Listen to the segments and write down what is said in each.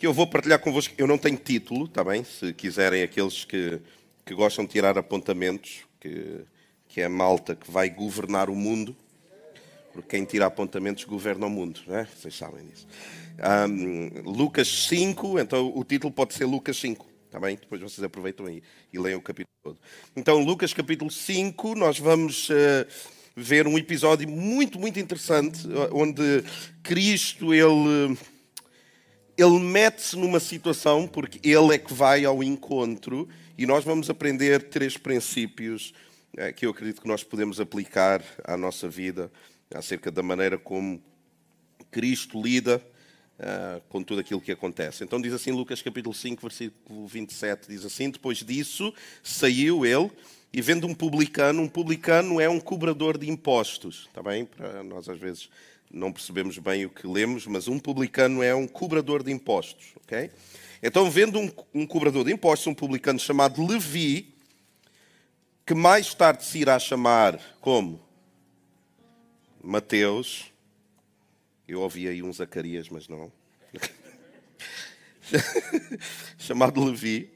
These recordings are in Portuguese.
que eu vou partilhar convosco. Eu não tenho título, está bem? Se quiserem, aqueles que, que gostam de tirar apontamentos, que, que é a malta que vai governar o mundo, porque quem tira apontamentos governa o mundo, não é? Vocês sabem disso. Um, Lucas 5, então o título pode ser Lucas 5, está bem? Depois vocês aproveitam aí e leiam o capítulo todo. Então, Lucas capítulo 5, nós vamos. Uh, ver um episódio muito, muito interessante, onde Cristo, ele ele mete-se numa situação porque ele é que vai ao encontro e nós vamos aprender três princípios é, que eu acredito que nós podemos aplicar à nossa vida acerca da maneira como Cristo lida uh, com tudo aquilo que acontece. Então diz assim Lucas capítulo 5, versículo 27, diz assim, depois disso saiu ele e vendo um publicano, um publicano é um cobrador de impostos, está bem? Para nós às vezes não percebemos bem o que lemos, mas um publicano é um cobrador de impostos, ok? Então, vendo um, um cobrador de impostos, um publicano chamado Levi, que mais tarde se irá chamar como Mateus, eu ouvi aí um Zacarias, mas não. chamado Levi,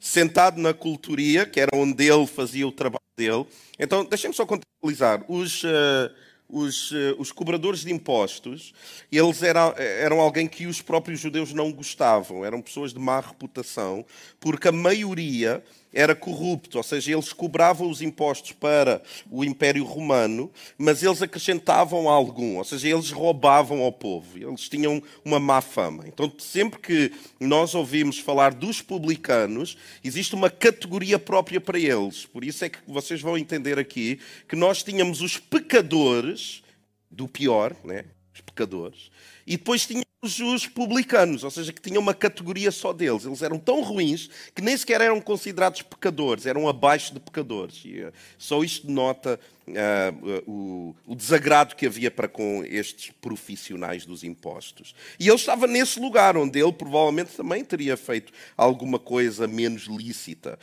sentado na culturia, que era onde ele fazia o trabalho dele. Então, deixem-me só contextualizar. Os, uh, os, eh, os cobradores de impostos, eles eram, eram alguém que os próprios judeus não gostavam, eram pessoas de má reputação, porque a maioria era corrupto, ou seja, eles cobravam os impostos para o Império Romano, mas eles acrescentavam algum, ou seja, eles roubavam ao povo, eles tinham uma má fama. Então, sempre que nós ouvimos falar dos publicanos, existe uma categoria própria para eles. Por isso é que vocês vão entender aqui que nós tínhamos os pecadores, do pior, né? os pecadores, e depois tínhamos os publicanos, ou seja, que tinham uma categoria só deles. Eles eram tão ruins que nem sequer eram considerados pecadores, eram abaixo de pecadores. E, uh, só isto denota uh, uh, o, o, desagrado que havia para com estes profissionais dos impostos. E ele estava nesse lugar onde ele provavelmente também teria feito alguma coisa menos lícita.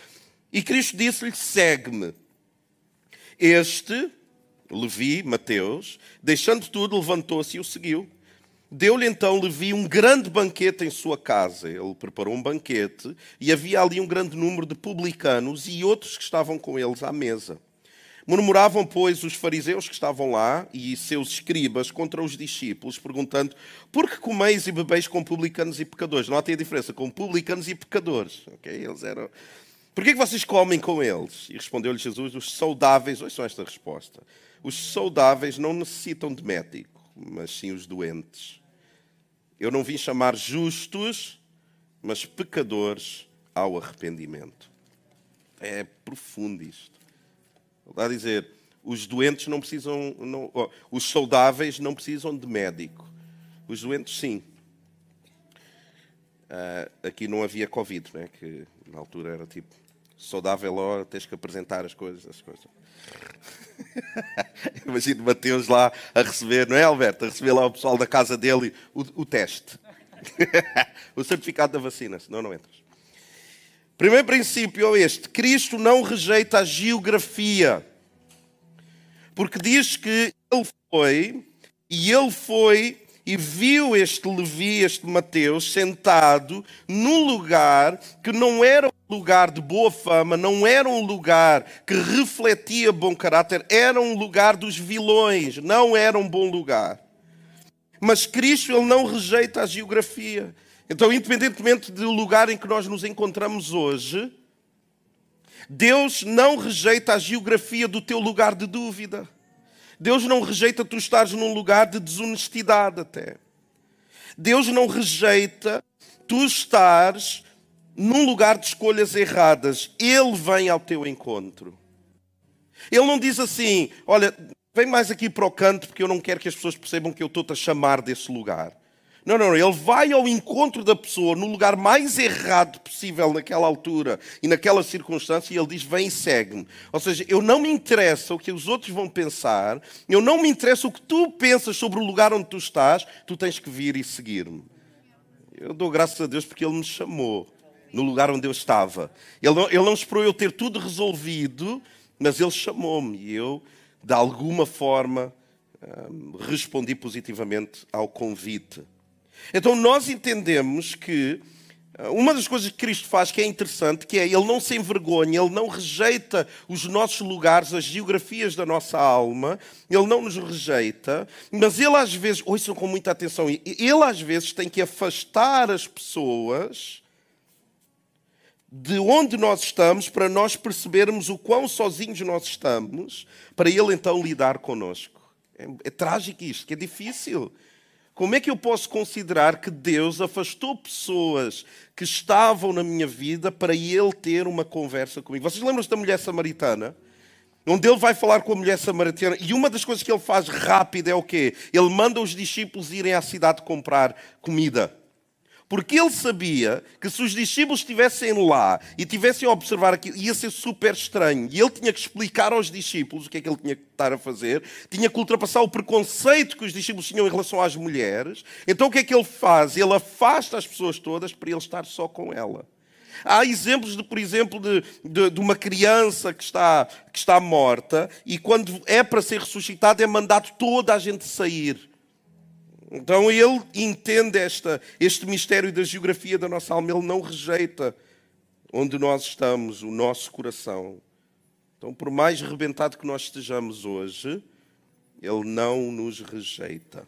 E Cristo disse-lhe: segue-me. Este, Levi, Mateus, deixando tudo, levantou-se e o seguiu. Deu-lhe então Levi um grande banquete em sua casa. Ele preparou um banquete e havia ali um grande número de publicanos e outros que estavam com eles à mesa. Murmuravam, pois, os fariseus que estavam lá e seus escribas contra os discípulos, perguntando: Por que comeis e bebeis com publicanos e pecadores? Notem a diferença, com publicanos e pecadores. Okay? Eles eram... Por que, é vocês comem com eles? E respondeu-lhe Jesus: Os saudáveis, ouçam esta resposta: Os saudáveis não necessitam de médico, mas sim os doentes. Eu não vim chamar justos, mas pecadores ao arrependimento. É profundo isto. Dá a dizer, os doentes não precisam, não, os saudáveis não precisam de médico. Os doentes, sim. Uh, aqui não havia Covid, né? que na altura era tipo saudável, ó, tens que apresentar as coisas. As coisas. Imagino Mateus lá a receber, não é, Alberto? A receber lá o pessoal da casa dele o, o teste. o certificado da vacina, senão não entras. Primeiro princípio é este: Cristo não rejeita a geografia. Porque diz que ele foi, e ele foi e viu este Levi, este Mateus, sentado num lugar que não era um lugar de boa fama, não era um lugar que refletia bom caráter, era um lugar dos vilões, não era um bom lugar. Mas Cristo ele não rejeita a geografia. Então, independentemente do lugar em que nós nos encontramos hoje, Deus não rejeita a geografia do teu lugar de dúvida. Deus não rejeita tu estares num lugar de desonestidade até. Deus não rejeita tu estares num lugar de escolhas erradas. Ele vem ao teu encontro. Ele não diz assim: olha, vem mais aqui para o canto porque eu não quero que as pessoas percebam que eu estou-te a chamar desse lugar. Não, não, ele vai ao encontro da pessoa no lugar mais errado possível naquela altura e naquela circunstância e ele diz: Vem e segue-me. Ou seja, eu não me interessa o que os outros vão pensar, eu não me interessa o que tu pensas sobre o lugar onde tu estás, tu tens que vir e seguir-me. Eu dou graças a Deus porque ele me chamou no lugar onde eu estava. Ele não, ele não esperou eu ter tudo resolvido, mas ele chamou-me e eu, de alguma forma, hum, respondi positivamente ao convite. Então nós entendemos que uh, uma das coisas que Cristo faz que é interessante, que é ele não se envergonha, ele não rejeita os nossos lugares, as geografias da nossa alma, ele não nos rejeita, mas ele às vezes, ouçam com muita atenção, ele às vezes tem que afastar as pessoas de onde nós estamos para nós percebermos o quão sozinhos nós estamos, para ele então lidar conosco. É, é trágico isto, que é difícil. Como é que eu posso considerar que Deus afastou pessoas que estavam na minha vida para ele ter uma conversa comigo? Vocês lembram-se da mulher samaritana? Onde ele vai falar com a mulher samaritana e uma das coisas que ele faz rápido é o quê? Ele manda os discípulos irem à cidade comprar comida. Porque ele sabia que se os discípulos estivessem lá e tivessem a observar aquilo, ia ser super estranho. E ele tinha que explicar aos discípulos o que é que ele tinha que estar a fazer, tinha que ultrapassar o preconceito que os discípulos tinham em relação às mulheres. Então o que é que ele faz? Ele afasta as pessoas todas para ele estar só com ela. Há exemplos, de, por exemplo, de, de, de, uma criança que está, que está morta e quando é para ser ressuscitada é mandado toda a gente sair. Então ele entende esta, este mistério da geografia da nossa alma, ele não rejeita onde nós estamos, o nosso coração. Então, por mais rebentado que nós estejamos hoje, ele não nos rejeita.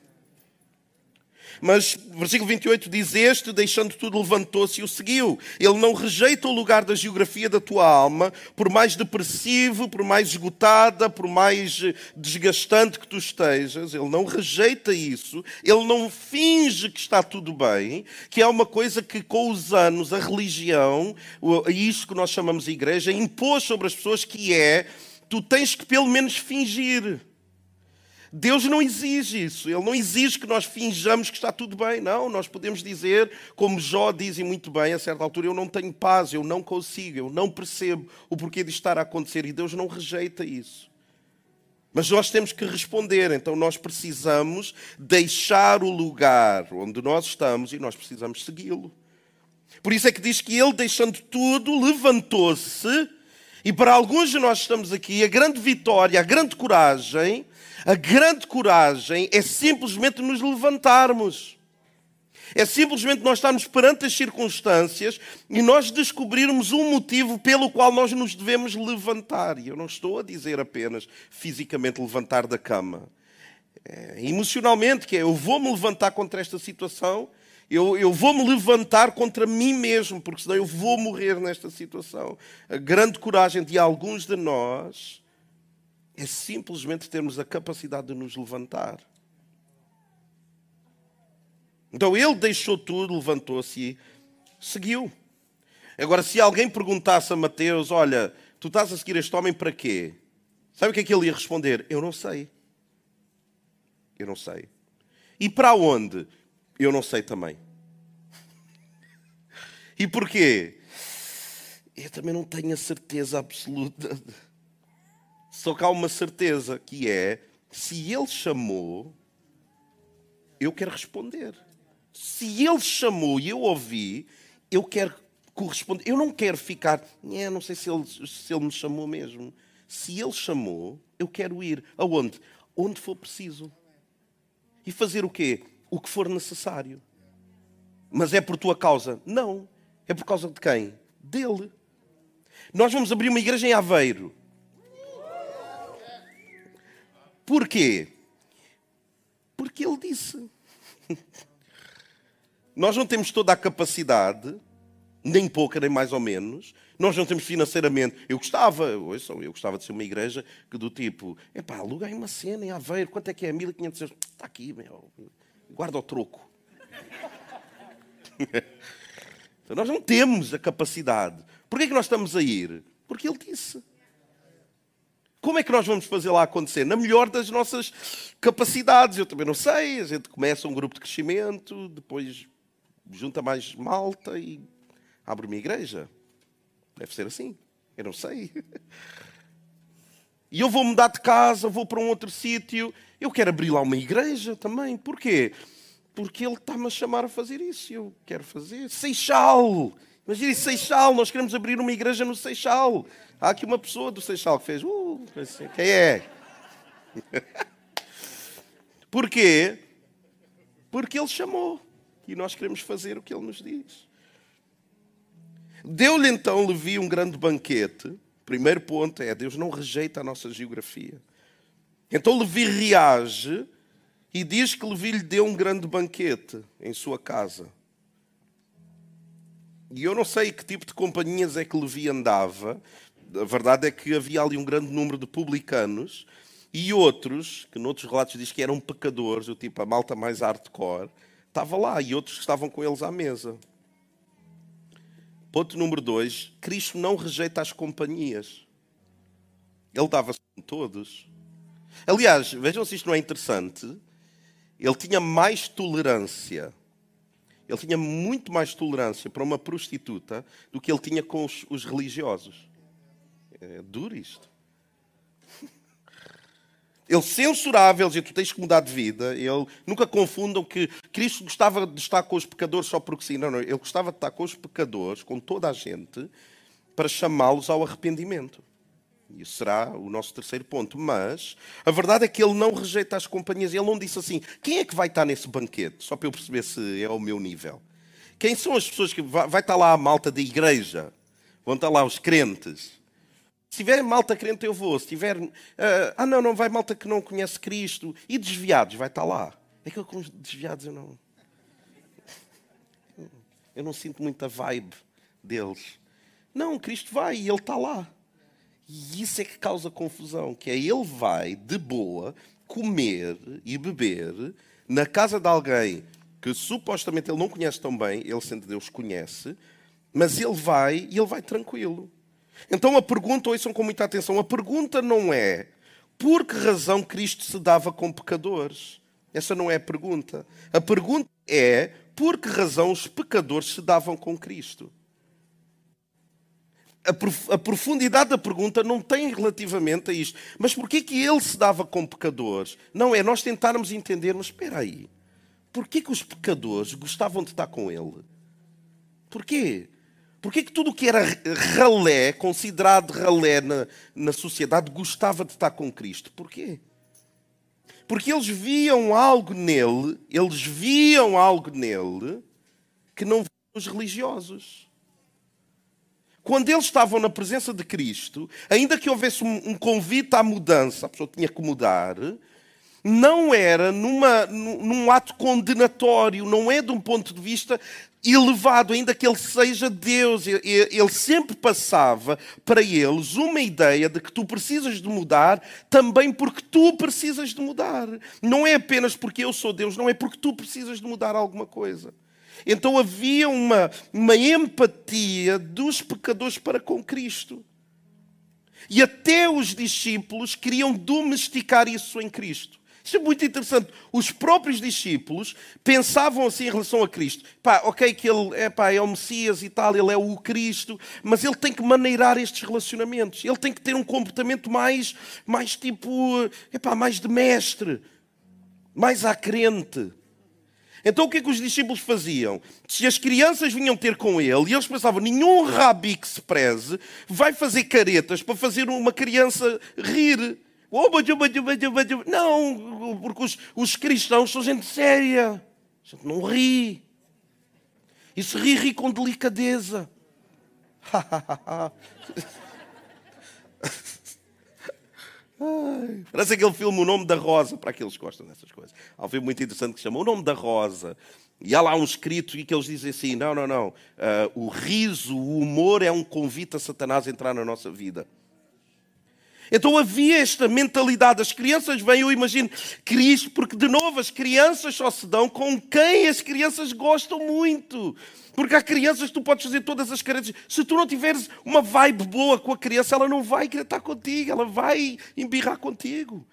Mas, versículo 28 diz: Este, deixando tudo, levantou-se e o seguiu. Ele não rejeita o lugar da geografia da tua alma, por mais depressivo, por mais esgotada, por mais desgastante que tu estejas. Ele não rejeita isso. Ele não finge que está tudo bem, que é uma coisa que, com os anos, a religião, isto que nós chamamos de igreja, impôs sobre as pessoas, que é: tu tens que pelo menos fingir. Deus não exige isso. Ele não exige que nós finjamos que está tudo bem. Não, nós podemos dizer, como Jó dizem muito bem, a certa altura, eu não tenho paz, eu não consigo, eu não percebo o porquê de estar a acontecer. E Deus não rejeita isso. Mas nós temos que responder, então nós precisamos deixar o lugar onde nós estamos e nós precisamos segui-lo. Por isso é que diz que ele, deixando tudo, levantou-se. E para alguns de nós estamos aqui, a grande vitória, a grande coragem a grande coragem é simplesmente nos levantarmos. É simplesmente nós estarmos perante as circunstâncias e nós descobrirmos um motivo pelo qual nós nos devemos levantar. E eu não estou a dizer apenas fisicamente levantar da cama. É, emocionalmente, que é eu vou-me levantar contra esta situação, eu, eu vou-me levantar contra mim mesmo, porque senão eu vou morrer nesta situação. A grande coragem de alguns de nós é simplesmente termos a capacidade de nos levantar. Então ele deixou tudo, levantou-se e seguiu. Agora, se alguém perguntasse a Mateus: Olha, tu estás a seguir este homem para quê? Sabe o que é que ele ia responder? Eu não sei. Eu não sei. E para onde? Eu não sei também. E porquê? Eu também não tenho a certeza absoluta. Só que há uma certeza que é: se ele chamou, eu quero responder. Se ele chamou e eu ouvi, eu quero corresponder. Eu não quero ficar, é, não sei se ele, se ele me chamou mesmo. Se ele chamou, eu quero ir. Aonde? Onde for preciso. E fazer o quê? O que for necessário. Mas é por tua causa? Não. É por causa de quem? Dele. Nós vamos abrir uma igreja em Aveiro. Porquê? Porque ele disse. Nós não temos toda a capacidade, nem pouca, nem mais ou menos. Nós não temos financeiramente. Eu gostava, ouçam, eu gostava de ser uma igreja que do tipo, epá, aluguei uma cena em Aveiro, quanto é que é? 1500 euros. Está aqui, meu. Guarda o troco. então, nós não temos a capacidade. Porquê é que nós estamos a ir? Porque ele disse. Como é que nós vamos fazer lá acontecer? Na melhor das nossas capacidades. Eu também não sei. A gente começa um grupo de crescimento, depois junta mais malta e abre uma igreja. Deve ser assim. Eu não sei. E eu vou mudar de casa, vou para um outro sítio. Eu quero abrir lá uma igreja também. Porquê? Porque ele está-me a chamar a fazer isso. Eu quero fazer. Seixal! Imagina Seixal, nós queremos abrir uma igreja no Seixal. Há aqui uma pessoa do Seixal que fez. Uh, quem é? Porquê? Porque ele chamou. e nós queremos fazer o que ele nos diz. Deu-lhe então Levi um grande banquete. Primeiro ponto é: Deus não rejeita a nossa geografia. Então Levi reage e diz que Levi lhe deu um grande banquete em sua casa. E eu não sei que tipo de companhias é que Levi andava. A verdade é que havia ali um grande número de publicanos e outros, que noutros relatos diz que eram pecadores, o tipo a malta mais hardcore, estava lá e outros que estavam com eles à mesa. Ponto número dois: Cristo não rejeita as companhias. Ele dava-se com todos. Aliás, vejam se isto não é interessante. Ele tinha mais tolerância ele tinha muito mais tolerância para uma prostituta do que ele tinha com os, os religiosos. É duro isto. Ele censurava, ele dizia, tu tens que mudar de vida. Ele, nunca confundam que Cristo gostava de estar com os pecadores só porque sim. Não, não. Ele gostava de estar com os pecadores, com toda a gente, para chamá-los ao arrependimento. Isso será o nosso terceiro ponto. Mas a verdade é que ele não rejeita as companhias. Ele não disse assim: quem é que vai estar nesse banquete? Só para eu perceber se é ao meu nível. Quem são as pessoas que. Vai estar lá a malta da igreja? Vão estar lá os crentes? Se tiver malta crente, eu vou. Se tiver. Uh, ah, não, não vai malta que não conhece Cristo. E desviados, vai estar lá. É que eu com desviados eu não. Eu não sinto muita vibe deles. Não, Cristo vai e Ele está lá. E isso é que causa confusão, que é ele vai de boa comer e beber na casa de alguém que supostamente ele não conhece tão bem, ele sendo Deus conhece, mas ele vai e ele vai tranquilo. Então a pergunta, ouçam com muita atenção, a pergunta não é por que razão Cristo se dava com pecadores? Essa não é a pergunta. A pergunta é por que razão os pecadores se davam com Cristo? A, profundidade da pergunta não tem relativamente a isto. Mas porquê que ele se dava com pecadores? Não é nós tentarmos entender, mas espera aí. Porquê que os pecadores gostavam de estar com ele? Porquê? Porquê que tudo o que era ralé, considerado ralé na, na sociedade, gostava de estar com Cristo? Porquê? Porque eles viam algo nele, eles viam algo nele que não viam os religiosos quando eles estavam na presença de Cristo, ainda que houvesse um, convite à mudança, a pessoa tinha que mudar, não era numa, num ato condenatório, não é de um ponto de vista elevado, ainda que ele seja Deus. Ele sempre passava para eles uma ideia de que tu precisas de mudar também porque tu precisas de mudar. Não é apenas porque eu sou Deus, não é porque tu precisas de mudar alguma coisa. Então havia uma, uma empatia dos pecadores para com Cristo. E até os discípulos queriam domesticar isso em Cristo. Isso é muito interessante. Os próprios discípulos pensavam assim em relação a Cristo. Pá, ok, que ele é, pá, é o Messias e tal, ele é o Cristo, mas ele tem que maneirar estes relacionamentos. Ele tem que ter um comportamento mais, mais tipo, é pá, mais de mestre, mais à crente. Então o que é que os discípulos faziam? Se as crianças vinham ter com ele e eles pensavam, nenhum rabi que se preze vai fazer caretas para fazer uma criança rir. Não, porque os, os cristãos são gente séria. A gente não ri. E se ri, ri com delicadeza. Parece aquele filme O Nome da Rosa, para aqueles que gostam dessas coisas. Há um filme muito interessante que se chama O Nome da Rosa. E há lá um escrito e que eles dizem assim: não, não, não. Uh, o riso, o humor é um convite a Satanás a entrar na nossa vida. Então havia esta mentalidade. As crianças vêm, eu imagino, Cristo, porque de novo as crianças só se dão com quem as crianças gostam muito. Porque há crianças que tu podes fazer todas as carências. Se tu não tiveres uma vibe boa com a criança, ela não vai querer estar contigo, ela vai embirrar contigo.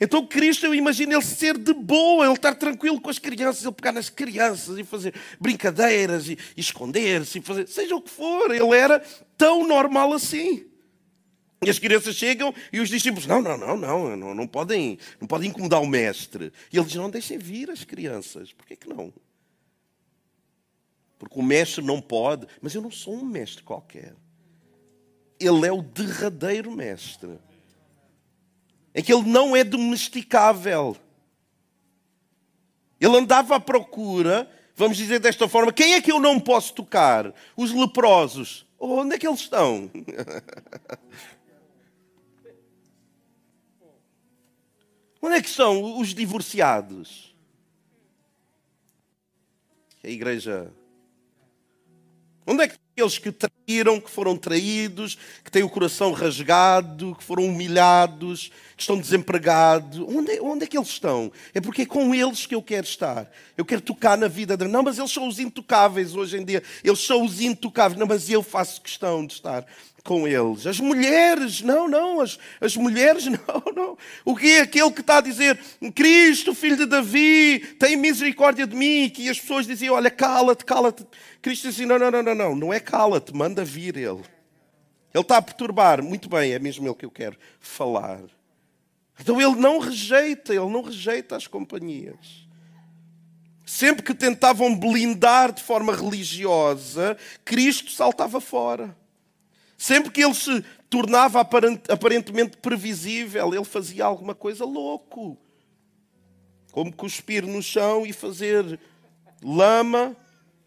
Então Cristo, eu imagino ele ser de boa, ele estar tranquilo com as crianças, ele pegar nas crianças e fazer brincadeiras e, e esconder-se, e fazer, seja o que for, ele era tão normal assim. E as crianças chegam e os discípulos, não, não, não, não, não, não podem, não podem incomodar o mestre. E ele diz, não deixem vir as crianças. Por que, que não? Porque o mestre não pode. Mas eu não sou um mestre qualquer. Ele é o derradeiro mestre. É que ele não é domesticável. Ele andava à procura, Vamos dizer desta forma: quem é que eu não posso tocar? Os leprosos. Oh, onde é que eles estão? onde é que estão os divorciados? A igreja. Onde é que aqueles que traíram, que foram traídos, que têm o coração rasgado, que foram humilhados, que estão desempregados. Onde é, onde é que eles estão? É porque é com eles que eu quero estar. Eu quero tocar na vida deles. Não, mas eles são os intocáveis hoje em dia. Eles são os intocáveis. Não, mas eu faço questão de estar com eles. As mulheres, não, não, as, as mulheres, não, não. O que é aquele que está a dizer, Cristo, filho de Davi, tem misericórdia de mim, que as pessoas diziam, olha, cala-te, cala-te. Cristo disse, não, não, não, não, não, não é cala-te, manda vir ele. Ele está a perturbar, muito bem, é mesmo ele que eu quero falar. Então ele não rejeita, ele não rejeita as companhias. Sempre que tentavam blindar de forma religiosa, Cristo saltava fora. Sempre que ele se tornava aparentemente previsível, ele fazia alguma coisa louco. Como cuspir no chão e fazer lama.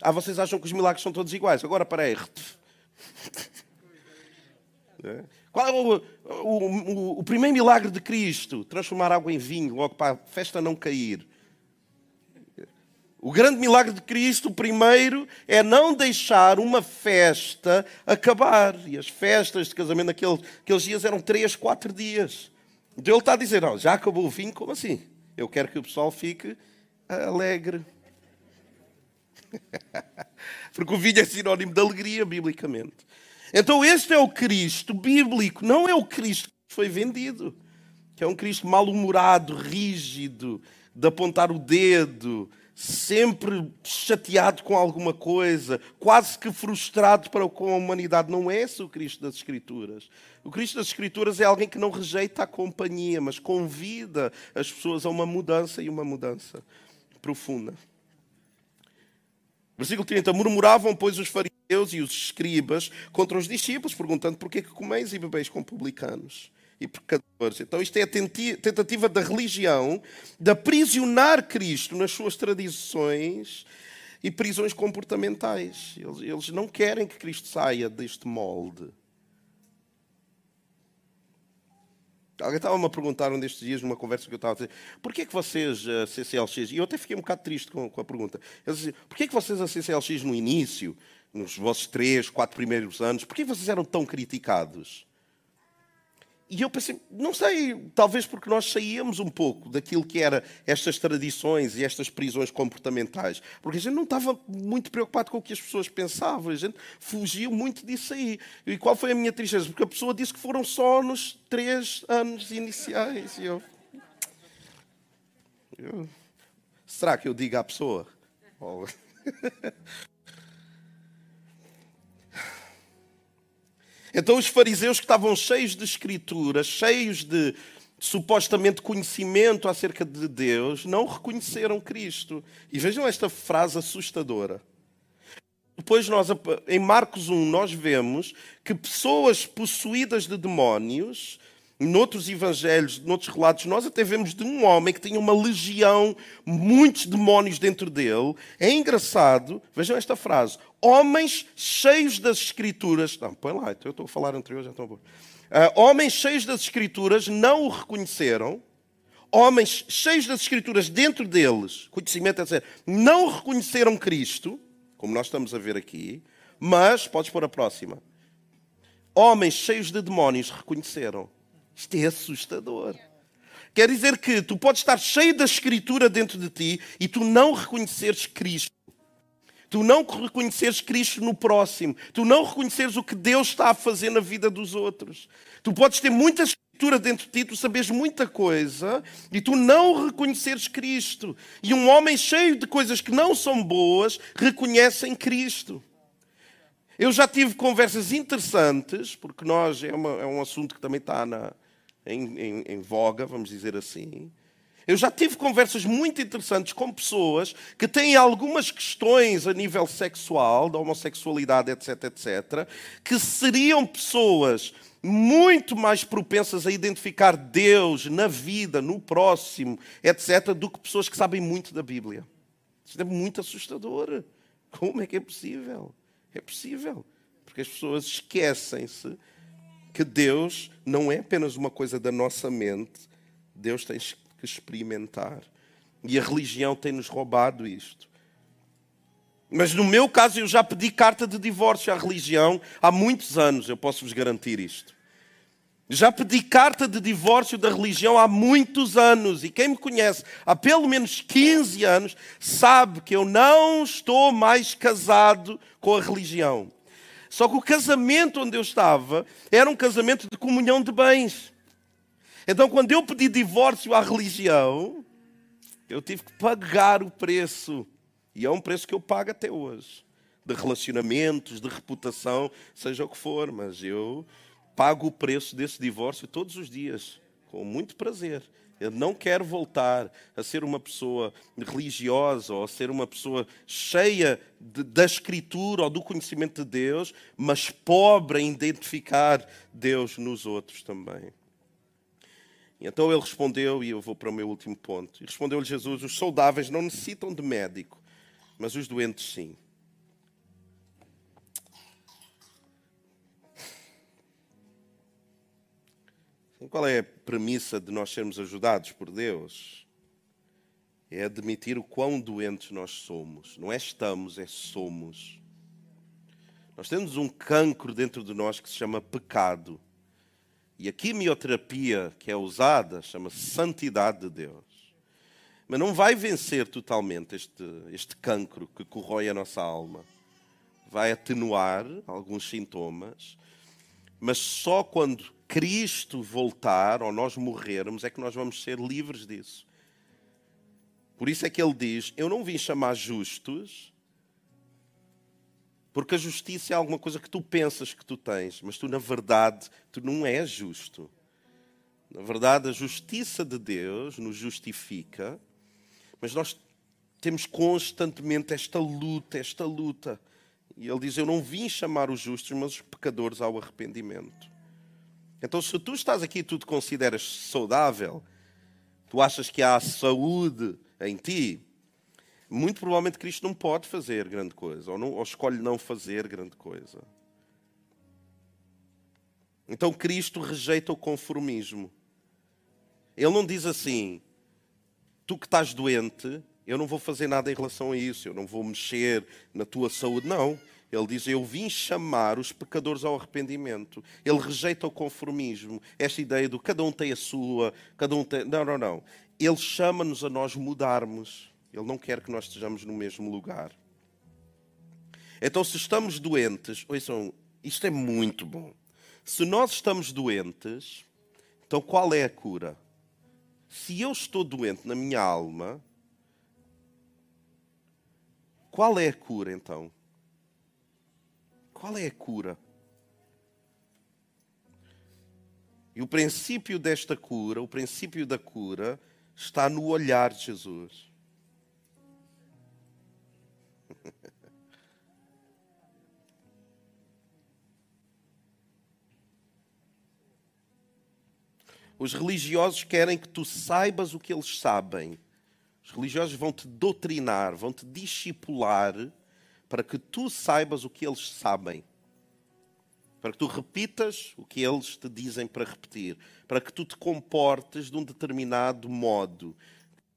Ah, vocês acham que os milagres são todos iguais? Agora parei. É. Qual é o, o, o, o, primeiro milagre de Cristo? Transformar água em vinho, logo para a festa não cair. O grande milagre de Cristo, primeiro, é não deixar uma festa acabar. E as festas de casamento naqueles, naqueles dias eram três, quatro dias. Então ele está a dizer: não, já acabou o vinho, como assim? Eu quero que o pessoal fique alegre. Porque o vinho é sinónimo de alegria, biblicamente. Então, este é o Cristo bíblico, não é o Cristo que foi vendido, que é um Cristo mal-humorado, rígido, de apontar o dedo, sempre chateado com alguma coisa, quase que frustrado para com a humanidade. Não é esse o Cristo das Escrituras. O Cristo das Escrituras é alguém que não rejeita a companhia, mas convida as pessoas a uma mudança e uma mudança profunda. Versículo 30. Murmuravam, pois, os fariseus e os escribas contra os discípulos, perguntando por que comeis e bebeis com publicanos e pecadores. Então, isto é a tentativa da religião de aprisionar Cristo nas suas tradições e prisões comportamentais. Eles, eles não querem que Cristo saia deste molde. Alguém estava-me a perguntar um destes dias, numa conversa que eu estava a dizer, porquê é que vocês, a CCLX, e eu até fiquei um bocado triste com, com a pergunta, eles diziam, porquê é que vocês, a CCLX, no início, nos vossos três, quatro primeiros anos, porquê vocês eram tão criticados? E eu pensei, não sei, talvez porque nós saíamos um pouco daquilo que era estas tradições e estas prisões comportamentais. Porque a gente não estava muito preocupado com o que as pessoas pensavam, a gente fugia muito disso aí. E qual foi a minha tristeza? Porque a pessoa disse que foram só nos três anos iniciais. E eu, eu será que eu digo à pessoa? Oh. Então os fariseus que estavam cheios de escritura, cheios de supostamente conhecimento acerca de Deus, não reconheceram Cristo. E vejam esta frase assustadora. Depois nós em Marcos 1 nós vemos que pessoas possuídas de demónios Noutros evangelhos, noutros relatos, nós até vemos de um homem que tinha uma legião, muitos demónios dentro dele. É engraçado, vejam esta frase: homens cheios das Escrituras. Não, põe lá, então eu estou a falar anterior, já estou pôr. Uh, homens cheios das Escrituras não o reconheceram. Homens cheios das Escrituras dentro deles, conhecimento, etc., não reconheceram Cristo, como nós estamos a ver aqui, mas, podes pôr a próxima. Homens cheios de demónios reconheceram. Isto é assustador. Quer dizer que tu podes estar cheio da Escritura dentro de ti e tu não reconheceres Cristo. Tu não reconheceres Cristo no próximo. Tu não reconheceres o que Deus está a fazer na vida dos outros. Tu podes ter muita Escritura dentro de ti, tu sabes muita coisa e tu não reconheceres Cristo. E um homem cheio de coisas que não são boas reconhecem Cristo. Eu já tive conversas interessantes, porque nós é, uma, é um assunto que também está na, em, em, em voga, vamos dizer assim. Eu já tive conversas muito interessantes com pessoas que têm algumas questões a nível sexual, da homossexualidade, etc, etc, que seriam pessoas muito mais propensas a identificar Deus na vida, no próximo, etc, do que pessoas que sabem muito da Bíblia. Isto é muito assustador. Como é que é possível? É possível. Porque as pessoas esquecem-se que Deus não é apenas uma coisa da nossa mente, Deus tem que experimentar. E a religião tem-nos roubado isto. Mas no meu caso, eu já pedi carta de divórcio à religião há muitos anos, eu posso vos garantir isto. Já pedi carta de divórcio da religião há muitos anos. E quem me conhece há pelo menos 15 anos sabe que eu não estou mais casado com a religião. Só que o casamento onde eu estava era um casamento de comunhão de bens. Então, quando eu pedi divórcio à religião, eu tive que pagar o preço. E é um preço que eu pago até hoje. De relacionamentos, de reputação, seja o que for. Mas eu pago o preço desse divórcio todos os dias, com muito prazer. Eu não quero voltar a ser uma pessoa religiosa ou a ser uma pessoa cheia de, da Escritura ou do conhecimento de Deus, mas pobre em identificar Deus nos outros também. Então ele respondeu, e eu vou para o meu último ponto. Respondeu-lhe Jesus: Os saudáveis não necessitam de médico, mas os doentes sim. Qual é a premissa de nós sermos ajudados por Deus? É admitir o quão doentes nós somos. Não é estamos, é somos. Nós temos um cancro dentro de nós que se chama pecado. E a quimioterapia que é usada chama-se santidade de Deus. Mas não vai vencer totalmente este, este cancro que corrói a nossa alma. Vai atenuar alguns sintomas, mas só quando Cristo voltar ou nós morrermos é que nós vamos ser livres disso. Por isso é que ele diz: Eu não vim chamar justos, porque a justiça é alguma coisa que tu pensas que tu tens, mas tu, na verdade, tu não és justo. Na verdade, a justiça de Deus nos justifica, mas nós temos constantemente esta luta, esta luta. E ele diz: Eu não vim chamar os justos, mas os pecadores ao arrependimento. Então, se tu estás aqui e tu te consideras saudável, tu achas que há saúde em ti, muito provavelmente Cristo não pode fazer grande coisa, ou, não, ou escolhe não fazer grande coisa. Então Cristo rejeita o conformismo. Ele não diz assim: tu que estás doente, eu não vou fazer nada em relação a isso, eu não vou mexer na tua saúde. Não. Ele diz: Eu vim chamar os pecadores ao arrependimento. Ele rejeita o conformismo, esta ideia do cada um tem a sua, cada um tem. Não, não, não. Ele chama-nos a nós mudarmos. Ele não quer que nós estejamos no mesmo lugar. Então, se estamos doentes, ouçam, isto é muito bom. Se nós estamos doentes, então qual é a cura? Se eu estou doente na minha alma, qual é a cura então? Qual é a cura? E o princípio desta cura, o princípio da cura, está no olhar de Jesus. Os religiosos querem que tu saibas o que eles sabem. Os religiosos vão te doutrinar, vão te discipular para que tu saibas o que eles sabem. Para que tu repitas o que eles te dizem para repetir. Para que tu te comportes de um determinado modo.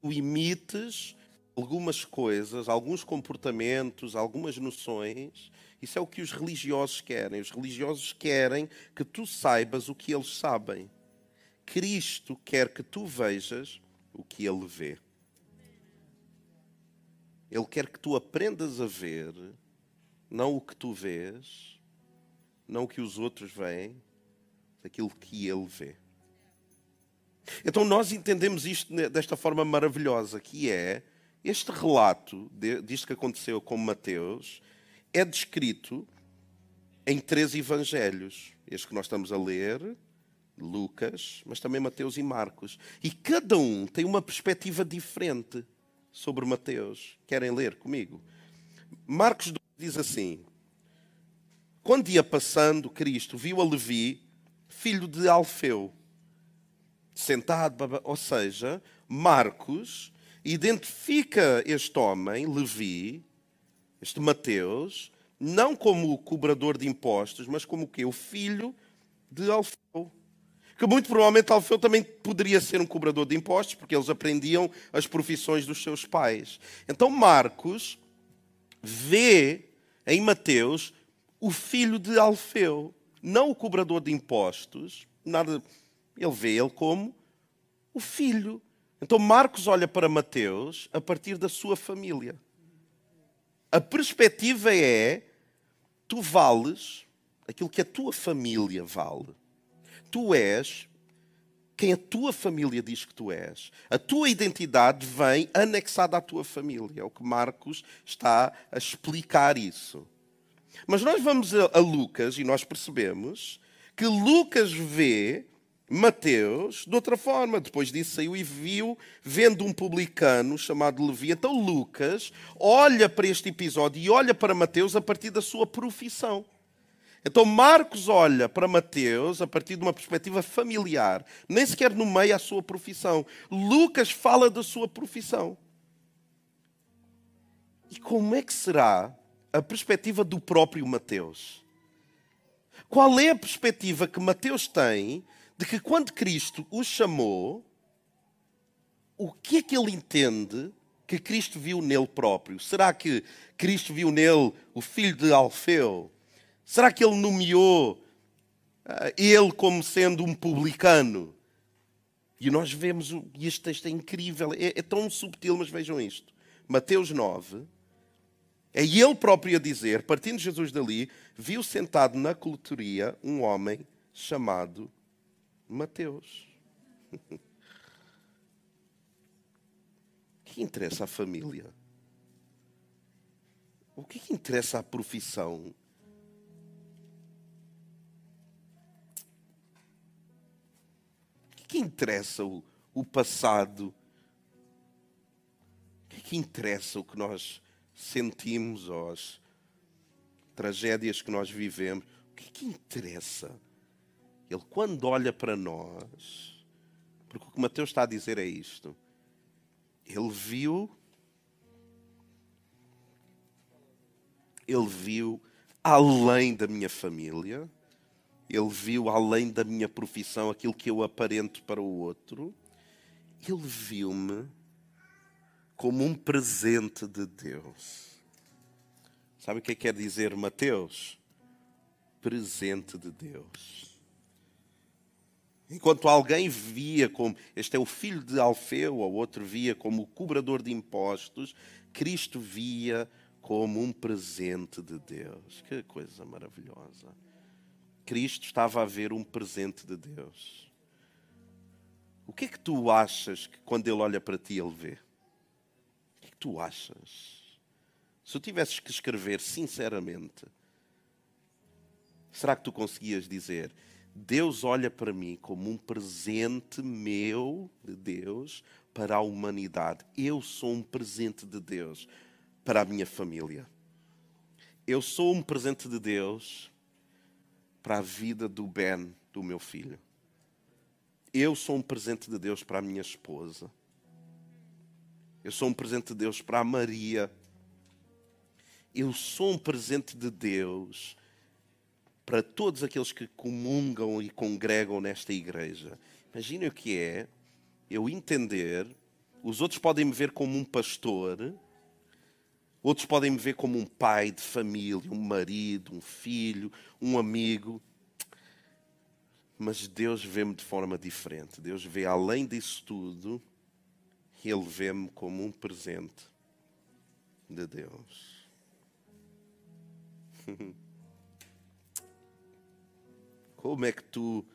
Tu imites algumas coisas, alguns comportamentos, algumas noções. Isso é o que os religiosos querem. Os religiosos querem que tu saibas o que eles sabem. Cristo quer que tu vejas o que ele vê. Ele quer que tu aprendas a ver, não o que tu vês, não o que os outros veem, aquilo que ele vê. Então nós entendemos isto desta forma maravilhosa, que é este relato disto que aconteceu com Mateus é descrito em três evangelhos. Este que nós estamos a ler, Lucas, mas também Mateus e Marcos. E cada um tem uma perspectiva diferente sobre Mateus. Querem ler comigo? Marcos diz assim: Quando ia passando, Cristo viu a Levi, filho de Alfeu, sentado, ou seja, Marcos identifica este homem, Levi, este Mateus, não como o cobrador de impostos, mas como o quê? O filho de Alfeu. Que muito provavelmente Alfeu também poderia ser um cobrador de impostos, porque eles aprendiam as profissões dos seus pais. Então Marcos vê em Mateus o filho de Alfeu, não o cobrador de impostos, nada, ele vê ele como o filho. Então Marcos olha para Mateus a partir da sua família. A perspectiva é: tu vales aquilo que a tua família vale. Tu és quem a tua família diz que tu és. A tua identidade vem anexada à tua família. É o que Marcos está a explicar isso. Mas nós vamos a, Lucas e nós percebemos que Lucas vê Mateus de outra forma. Depois disso saiu e viu, vendo um publicano chamado Levi. Então Lucas olha para este episódio e olha para Mateus a partir da sua profissão. Então Marcos olha para Mateus a partir de uma perspectiva familiar, nem sequer no meio à sua profissão. Lucas fala da sua profissão. E como é que será a perspectiva do próprio Mateus? Qual é a perspectiva que Mateus tem de que quando Cristo o chamou, o que é que ele entende que Cristo viu nele próprio? Será que Cristo viu nele o filho de Alfeu? Será que ele nomeou uh, ele como sendo um publicano? E nós vemos, e este texto é incrível, é, é tão subtil, mas vejam isto. Mateus 9, é ele próprio a dizer, partindo Jesus dali, viu sentado na coletoria um homem chamado Mateus. que interessa à família? O que, que interessa à profissão? Interessa o, o passado? O que é que interessa o que nós sentimos, as tragédias que nós vivemos? O que é que interessa? Ele, quando olha para nós, porque o que Mateus está a dizer é isto: ele viu, ele viu além da minha família, ele viu além da minha profissão aquilo que eu aparento para o outro. Ele viu-me como um presente de Deus. Sabe o que é que quer dizer Mateus? Presente de Deus. Enquanto alguém via como este é o filho de Alfeu, ou outro via como o cobrador de impostos, Cristo via como um presente de Deus. Que coisa maravilhosa. Cristo estava a ver um presente de Deus. O que é que tu achas que quando Ele olha para ti, Ele vê? O que é que tu achas? Se eu tivesses que escrever sinceramente, será que tu conseguias dizer: Deus olha para mim como um presente meu de Deus para a humanidade? Eu sou um presente de Deus para a minha família. Eu sou um presente de Deus para a vida do Ben, do meu filho. Eu sou um presente de Deus para a minha esposa. Eu sou um presente de Deus para a Maria. Eu sou um presente de Deus para todos aqueles que comungam e congregam nesta igreja. Imaginem o que é eu entender, os outros podem me ver como um pastor, Outros podem me ver como um pai de família, um marido, um filho, um amigo. Mas Deus vê-me de forma diferente. Deus vê além disso tudo, Ele vê-me como um presente de Deus. Como é que tu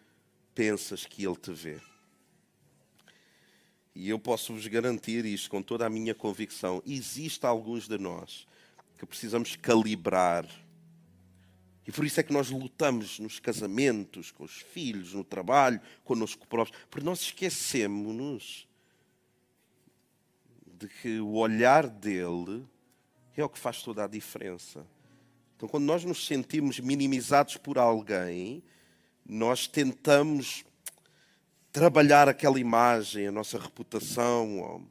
pensas que Ele te vê? E eu posso vos garantir isto com toda a minha convicção: existe alguns de nós que precisamos calibrar. E por isso é que nós lutamos nos casamentos, com os filhos, no trabalho, connosco próprios, porque nós esquecemos-nos de que o olhar dele é o que faz toda a diferença. Então, quando nós nos sentimos minimizados por alguém, nós tentamos trabalhar aquela imagem, a nossa reputação.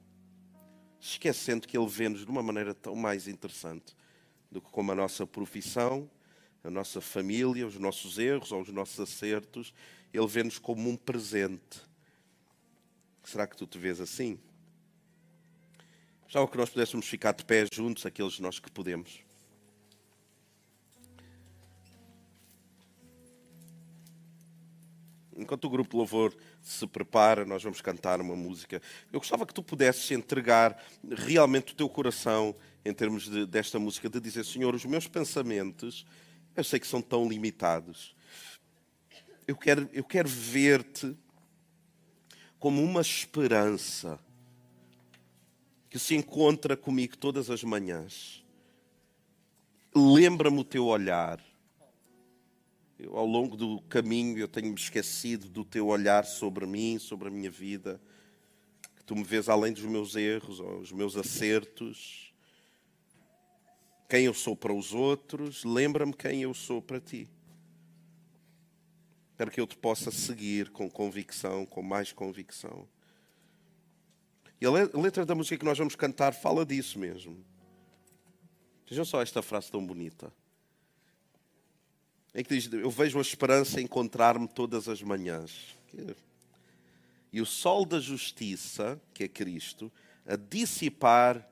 esquecendo que Ele vê-nos de uma maneira tão mais interessante do que como a nossa profissão, a nossa família, os nossos erros ou os nossos acertos. Ele vê-nos como um presente. Será que tu te vês assim? Já o que nós pudéssemos ficar de pé juntos, aqueles de nós que podemos. Enquanto o grupo Louvor se prepara, nós vamos cantar uma música. Eu gostava que tu pudesses entregar realmente o teu coração em termos de, desta música, de dizer: Senhor, os meus pensamentos, eu sei que são tão limitados. Eu quero, eu quero ver-te como uma esperança que se encontra comigo todas as manhãs. Lembra-me o teu olhar. Eu, ao longo do caminho eu tenho-me esquecido do teu olhar sobre mim, sobre a minha vida. Que tu me vês além dos meus erros ou os meus acertos. Quem eu sou para os outros, lembra-me quem eu sou para ti. Para que eu te possa seguir com convicção, com mais convicção. E a letra da música que nós vamos cantar fala disso mesmo. Vejam só esta frase tão bonita. É que diz: Eu vejo a esperança em encontrar-me todas as manhãs. E o sol da justiça, que é Cristo, a dissipar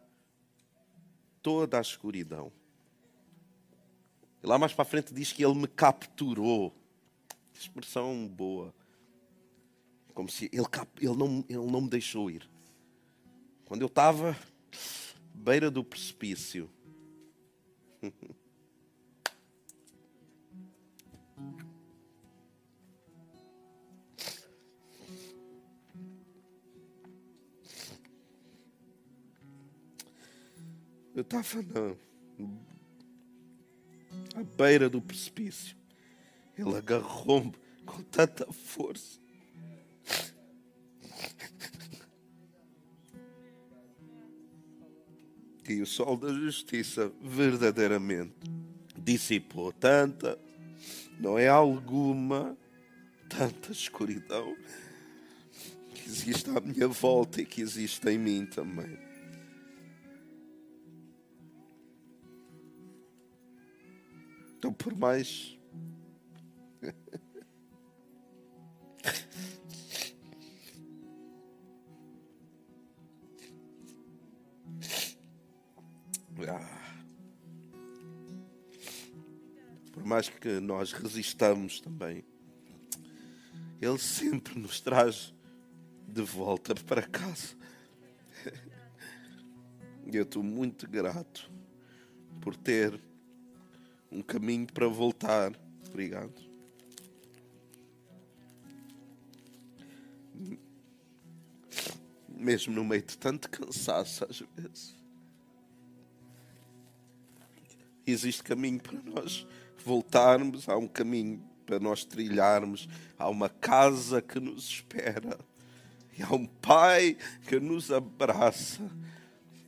toda a escuridão. E lá mais para a frente diz que ele me capturou. Expressão boa. Como se ele, ele, não, ele não me deixou ir. Quando eu estava beira do precipício. Eu estava na à beira do precipício. Ele agarrou-me com tanta força que o sol da justiça verdadeiramente dissipou tanta, não é alguma, tanta escuridão que existe à minha volta e que existe em mim também. Então, por mais Por mais que nós resistamos também, Ele sempre nos traz de volta para casa. E eu estou muito grato por ter um caminho para voltar. Obrigado. Mesmo no meio de tanto cansaço, às vezes existe caminho para nós voltarmos, há um caminho para nós trilharmos, há uma casa que nos espera, e há um Pai que nos abraça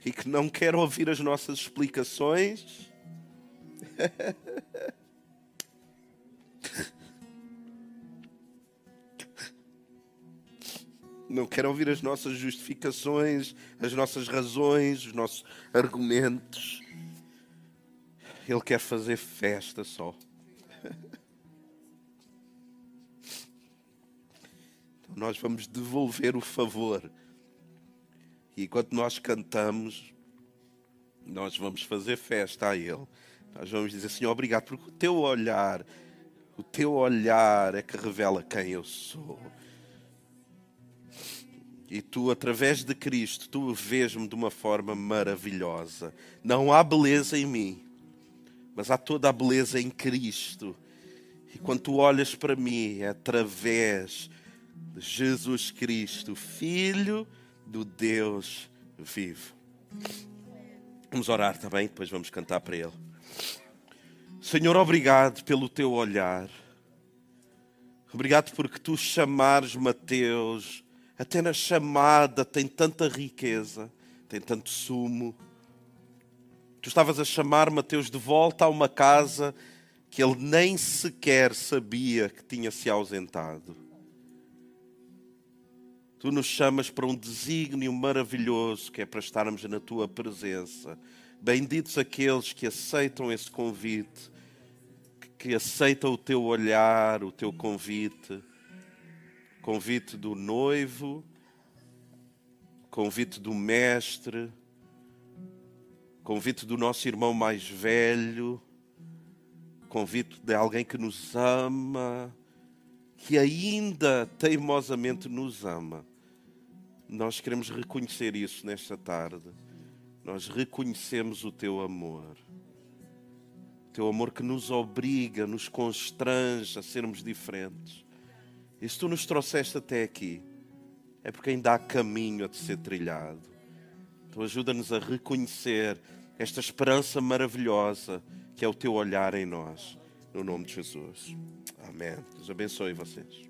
e que não quer ouvir as nossas explicações. não quer ouvir as nossas justificações, as nossas razões, os nossos argumentos. Ele quer fazer festa só. Então nós vamos devolver o favor. E enquanto nós cantamos, nós vamos fazer festa a Ele. Nós vamos dizer, Senhor, obrigado, porque o teu olhar, o teu olhar é que revela quem eu sou. E tu, através de Cristo, tu vês-me de uma forma maravilhosa. Não há beleza em mim, mas há toda a beleza em Cristo. E quando tu olhas para mim, é através de Jesus Cristo, Filho do Deus vivo. Vamos orar também, depois vamos cantar para Ele. Senhor, obrigado pelo teu olhar. Obrigado porque tu chamares Mateus, até na chamada tem tanta riqueza, tem tanto sumo. Tu estavas a chamar Mateus de volta a uma casa que ele nem sequer sabia que tinha se ausentado. Tu nos chamas para um desígnio maravilhoso que é para estarmos na tua presença. Benditos aqueles que aceitam esse convite, que aceitam o teu olhar, o teu convite, convite do noivo, convite do mestre, convite do nosso irmão mais velho, convite de alguém que nos ama, que ainda teimosamente nos ama. Nós queremos reconhecer isso nesta tarde. Nós reconhecemos o teu amor. O teu amor que nos obriga, nos constrange a sermos diferentes. E se tu nos trouxeste até aqui, é porque ainda há caminho a ser trilhado. Então ajuda-nos a reconhecer esta esperança maravilhosa que é o teu olhar em nós. No nome de Jesus. Amém. Deus abençoe vocês.